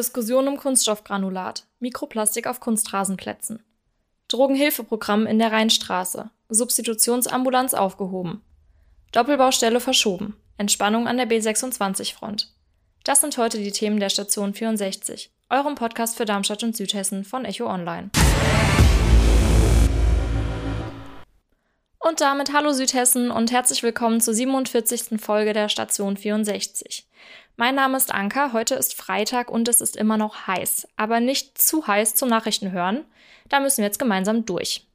Diskussion um Kunststoffgranulat, Mikroplastik auf Kunstrasenplätzen. Drogenhilfeprogramm in der Rheinstraße, Substitutionsambulanz aufgehoben. Doppelbaustelle verschoben, Entspannung an der B26-Front. Das sind heute die Themen der Station 64, eurem Podcast für Darmstadt und Südhessen von Echo Online. Und damit hallo Südhessen und herzlich willkommen zur 47. Folge der Station 64. Mein Name ist Anka, heute ist Freitag und es ist immer noch heiß, aber nicht zu heiß zum Nachrichtenhören. Da müssen wir jetzt gemeinsam durch.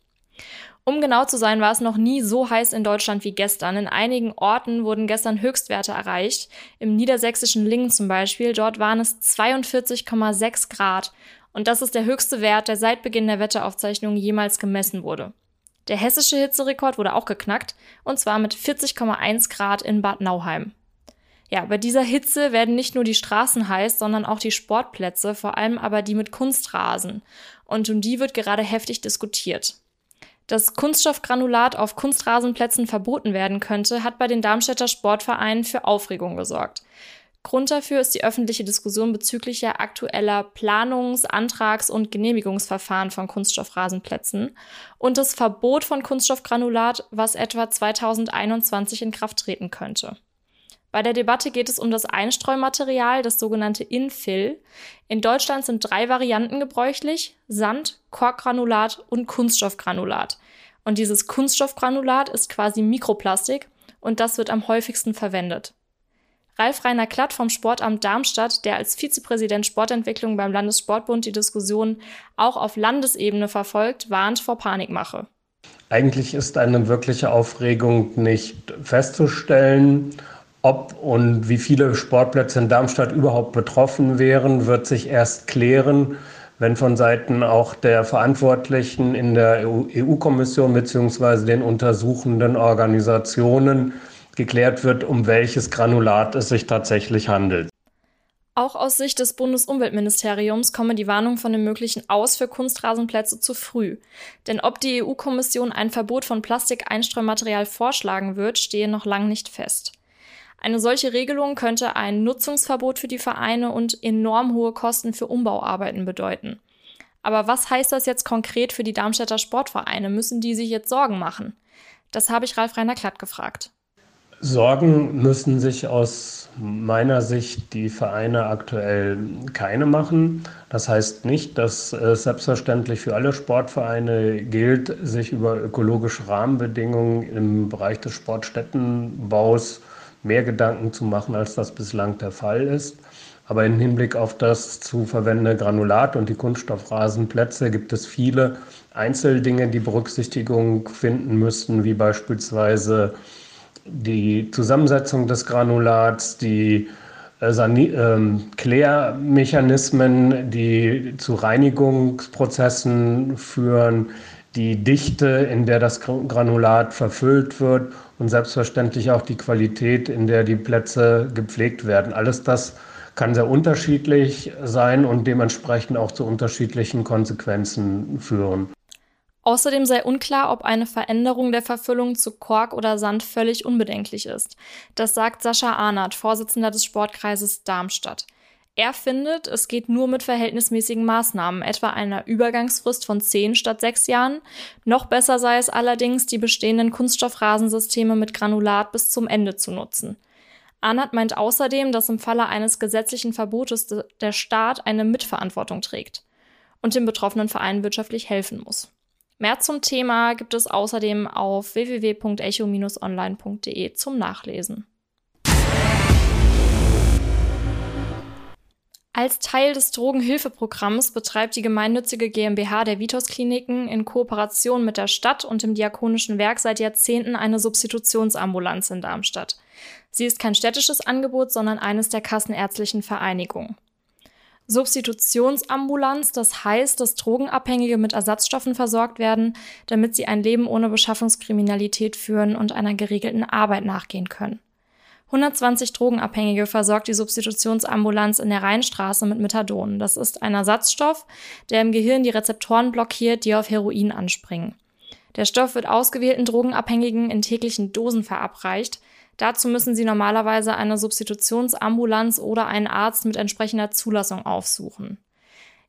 Um genau zu sein, war es noch nie so heiß in Deutschland wie gestern. In einigen Orten wurden gestern Höchstwerte erreicht. Im niedersächsischen Lingen zum Beispiel, dort waren es 42,6 Grad. Und das ist der höchste Wert, der seit Beginn der Wetteraufzeichnungen jemals gemessen wurde. Der hessische Hitzerekord wurde auch geknackt, und zwar mit 40,1 Grad in Bad Nauheim. Ja, bei dieser Hitze werden nicht nur die Straßen heiß, sondern auch die Sportplätze, vor allem aber die mit Kunstrasen. Und um die wird gerade heftig diskutiert. Dass Kunststoffgranulat auf Kunstrasenplätzen verboten werden könnte, hat bei den Darmstädter Sportvereinen für Aufregung gesorgt. Grund dafür ist die öffentliche Diskussion bezüglich aktueller Planungs-, Antrags- und Genehmigungsverfahren von Kunststoffrasenplätzen und das Verbot von Kunststoffgranulat, was etwa 2021 in Kraft treten könnte. Bei der Debatte geht es um das Einstreumaterial, das sogenannte Infill. In Deutschland sind drei Varianten gebräuchlich: Sand, Korkgranulat und Kunststoffgranulat. Und dieses Kunststoffgranulat ist quasi Mikroplastik und das wird am häufigsten verwendet. Ralf Rainer Klatt vom Sportamt Darmstadt, der als Vizepräsident Sportentwicklung beim Landessportbund die Diskussion auch auf Landesebene verfolgt, warnt vor Panikmache. Eigentlich ist eine wirkliche Aufregung nicht festzustellen. Ob und wie viele Sportplätze in Darmstadt überhaupt betroffen wären, wird sich erst klären, wenn von Seiten auch der Verantwortlichen in der EU-Kommission bzw. den untersuchenden Organisationen geklärt wird, um welches Granulat es sich tatsächlich handelt. Auch aus Sicht des Bundesumweltministeriums komme die Warnung von dem möglichen Aus für Kunstrasenplätze zu früh. Denn ob die EU-Kommission ein Verbot von Plastikeinstreumaterial vorschlagen wird, stehe noch lang nicht fest. Eine solche Regelung könnte ein Nutzungsverbot für die Vereine und enorm hohe Kosten für Umbauarbeiten bedeuten. Aber was heißt das jetzt konkret für die Darmstädter Sportvereine? Müssen die sich jetzt Sorgen machen? Das habe ich Ralf Reiner Klatt gefragt. Sorgen müssen sich aus meiner Sicht die Vereine aktuell keine machen. Das heißt nicht, dass es selbstverständlich für alle Sportvereine gilt, sich über ökologische Rahmenbedingungen im Bereich des Sportstättenbaus mehr Gedanken zu machen, als das bislang der Fall ist. Aber im Hinblick auf das zu verwendende Granulat und die Kunststoffrasenplätze gibt es viele Einzeldinge, die Berücksichtigung finden müssten, wie beispielsweise die Zusammensetzung des Granulats, die äh, ähm, Klärmechanismen, die zu Reinigungsprozessen führen, die Dichte, in der das Granulat verfüllt wird und selbstverständlich auch die Qualität, in der die Plätze gepflegt werden. Alles das kann sehr unterschiedlich sein und dementsprechend auch zu unterschiedlichen Konsequenzen führen. Außerdem sei unklar, ob eine Veränderung der Verfüllung zu Kork oder Sand völlig unbedenklich ist. Das sagt Sascha Arnert, Vorsitzender des Sportkreises Darmstadt. Er findet, es geht nur mit verhältnismäßigen Maßnahmen, etwa einer Übergangsfrist von zehn statt sechs Jahren. Noch besser sei es allerdings, die bestehenden Kunststoffrasensysteme mit Granulat bis zum Ende zu nutzen. Arndt meint außerdem, dass im Falle eines gesetzlichen Verbotes der Staat eine Mitverantwortung trägt und den betroffenen Vereinen wirtschaftlich helfen muss. Mehr zum Thema gibt es außerdem auf www.echo-online.de zum Nachlesen. Als Teil des Drogenhilfeprogramms betreibt die gemeinnützige GmbH der Vitos Kliniken in Kooperation mit der Stadt und dem Diakonischen Werk seit Jahrzehnten eine Substitutionsambulanz in Darmstadt. Sie ist kein städtisches Angebot, sondern eines der kassenärztlichen Vereinigungen. Substitutionsambulanz, das heißt, dass Drogenabhängige mit Ersatzstoffen versorgt werden, damit sie ein Leben ohne Beschaffungskriminalität führen und einer geregelten Arbeit nachgehen können. 120 Drogenabhängige versorgt die Substitutionsambulanz in der Rheinstraße mit Methadon. Das ist ein Ersatzstoff, der im Gehirn die Rezeptoren blockiert, die auf Heroin anspringen. Der Stoff wird ausgewählten Drogenabhängigen in täglichen Dosen verabreicht. Dazu müssen sie normalerweise eine Substitutionsambulanz oder einen Arzt mit entsprechender Zulassung aufsuchen.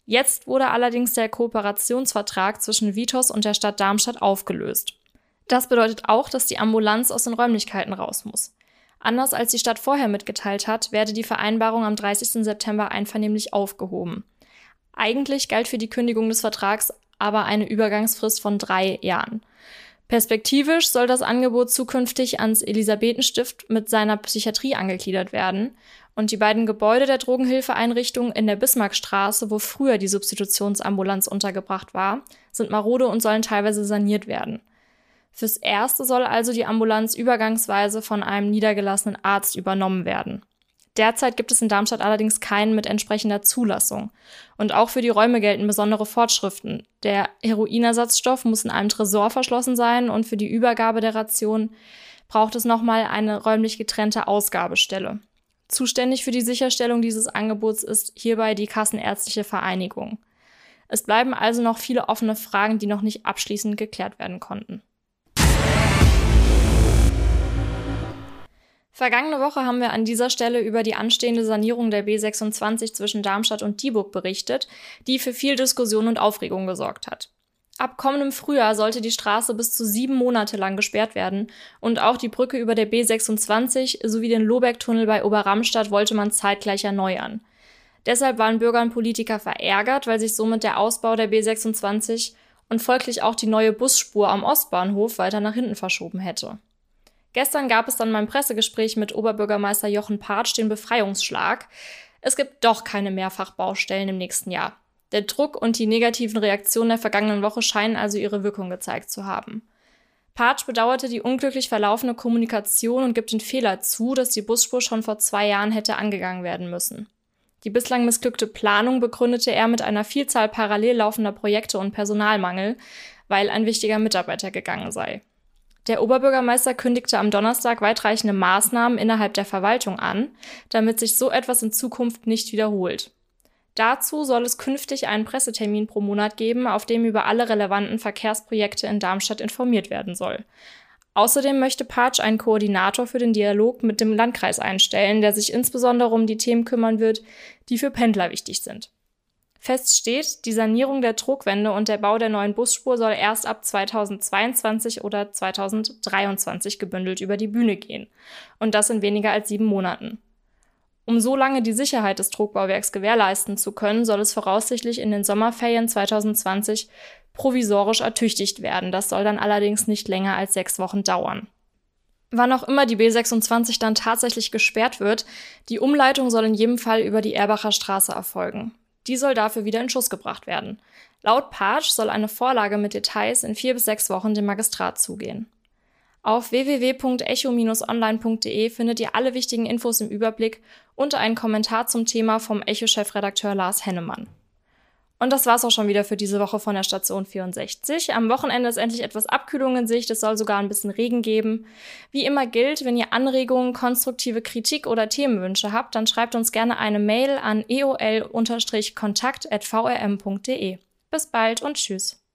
Jetzt wurde allerdings der Kooperationsvertrag zwischen Vitos und der Stadt Darmstadt aufgelöst. Das bedeutet auch, dass die Ambulanz aus den Räumlichkeiten raus muss. Anders als die Stadt vorher mitgeteilt hat, werde die Vereinbarung am 30. September einvernehmlich aufgehoben. Eigentlich galt für die Kündigung des Vertrags aber eine Übergangsfrist von drei Jahren. Perspektivisch soll das Angebot zukünftig ans Elisabethenstift mit seiner Psychiatrie angegliedert werden und die beiden Gebäude der Drogenhilfeeinrichtung in der Bismarckstraße, wo früher die Substitutionsambulanz untergebracht war, sind marode und sollen teilweise saniert werden. Fürs Erste soll also die Ambulanz übergangsweise von einem niedergelassenen Arzt übernommen werden. Derzeit gibt es in Darmstadt allerdings keinen mit entsprechender Zulassung. Und auch für die Räume gelten besondere Fortschriften. Der Heroinersatzstoff muss in einem Tresor verschlossen sein und für die Übergabe der Ration braucht es nochmal eine räumlich getrennte Ausgabestelle. Zuständig für die Sicherstellung dieses Angebots ist hierbei die Kassenärztliche Vereinigung. Es bleiben also noch viele offene Fragen, die noch nicht abschließend geklärt werden konnten. Vergangene Woche haben wir an dieser Stelle über die anstehende Sanierung der B26 zwischen Darmstadt und Dieburg berichtet, die für viel Diskussion und Aufregung gesorgt hat. Ab kommendem Frühjahr sollte die Straße bis zu sieben Monate lang gesperrt werden und auch die Brücke über der B26 sowie den Lobeck-Tunnel bei Oberramstadt wollte man zeitgleich erneuern. Deshalb waren Bürger und Politiker verärgert, weil sich somit der Ausbau der B26 und folglich auch die neue Busspur am Ostbahnhof weiter nach hinten verschoben hätte. Gestern gab es dann beim Pressegespräch mit Oberbürgermeister Jochen Partsch den Befreiungsschlag. Es gibt doch keine Mehrfachbaustellen im nächsten Jahr. Der Druck und die negativen Reaktionen der vergangenen Woche scheinen also ihre Wirkung gezeigt zu haben. Partsch bedauerte die unglücklich verlaufene Kommunikation und gibt den Fehler zu, dass die Busspur schon vor zwei Jahren hätte angegangen werden müssen. Die bislang missglückte Planung begründete er mit einer Vielzahl parallel laufender Projekte und Personalmangel, weil ein wichtiger Mitarbeiter gegangen sei. Der Oberbürgermeister kündigte am Donnerstag weitreichende Maßnahmen innerhalb der Verwaltung an, damit sich so etwas in Zukunft nicht wiederholt. Dazu soll es künftig einen Pressetermin pro Monat geben, auf dem über alle relevanten Verkehrsprojekte in Darmstadt informiert werden soll. Außerdem möchte Patsch einen Koordinator für den Dialog mit dem Landkreis einstellen, der sich insbesondere um die Themen kümmern wird, die für Pendler wichtig sind. Fest steht, die Sanierung der Trugwände und der Bau der neuen Busspur soll erst ab 2022 oder 2023 gebündelt über die Bühne gehen. Und das in weniger als sieben Monaten. Um so lange die Sicherheit des Trugbauwerks gewährleisten zu können, soll es voraussichtlich in den Sommerferien 2020 provisorisch ertüchtigt werden. Das soll dann allerdings nicht länger als sechs Wochen dauern. Wann auch immer die B26 dann tatsächlich gesperrt wird, die Umleitung soll in jedem Fall über die Erbacher Straße erfolgen. Die soll dafür wieder in Schuss gebracht werden. Laut Patsch soll eine Vorlage mit Details in vier bis sechs Wochen dem Magistrat zugehen. Auf www.echo-online.de findet ihr alle wichtigen Infos im Überblick und einen Kommentar zum Thema vom Echo-Chefredakteur Lars Hennemann. Und das war's auch schon wieder für diese Woche von der Station 64. Am Wochenende ist endlich etwas Abkühlung in Sicht. Es soll sogar ein bisschen Regen geben. Wie immer gilt, wenn ihr Anregungen, konstruktive Kritik oder Themenwünsche habt, dann schreibt uns gerne eine Mail an eol-kontakt.vrm.de. Bis bald und tschüss.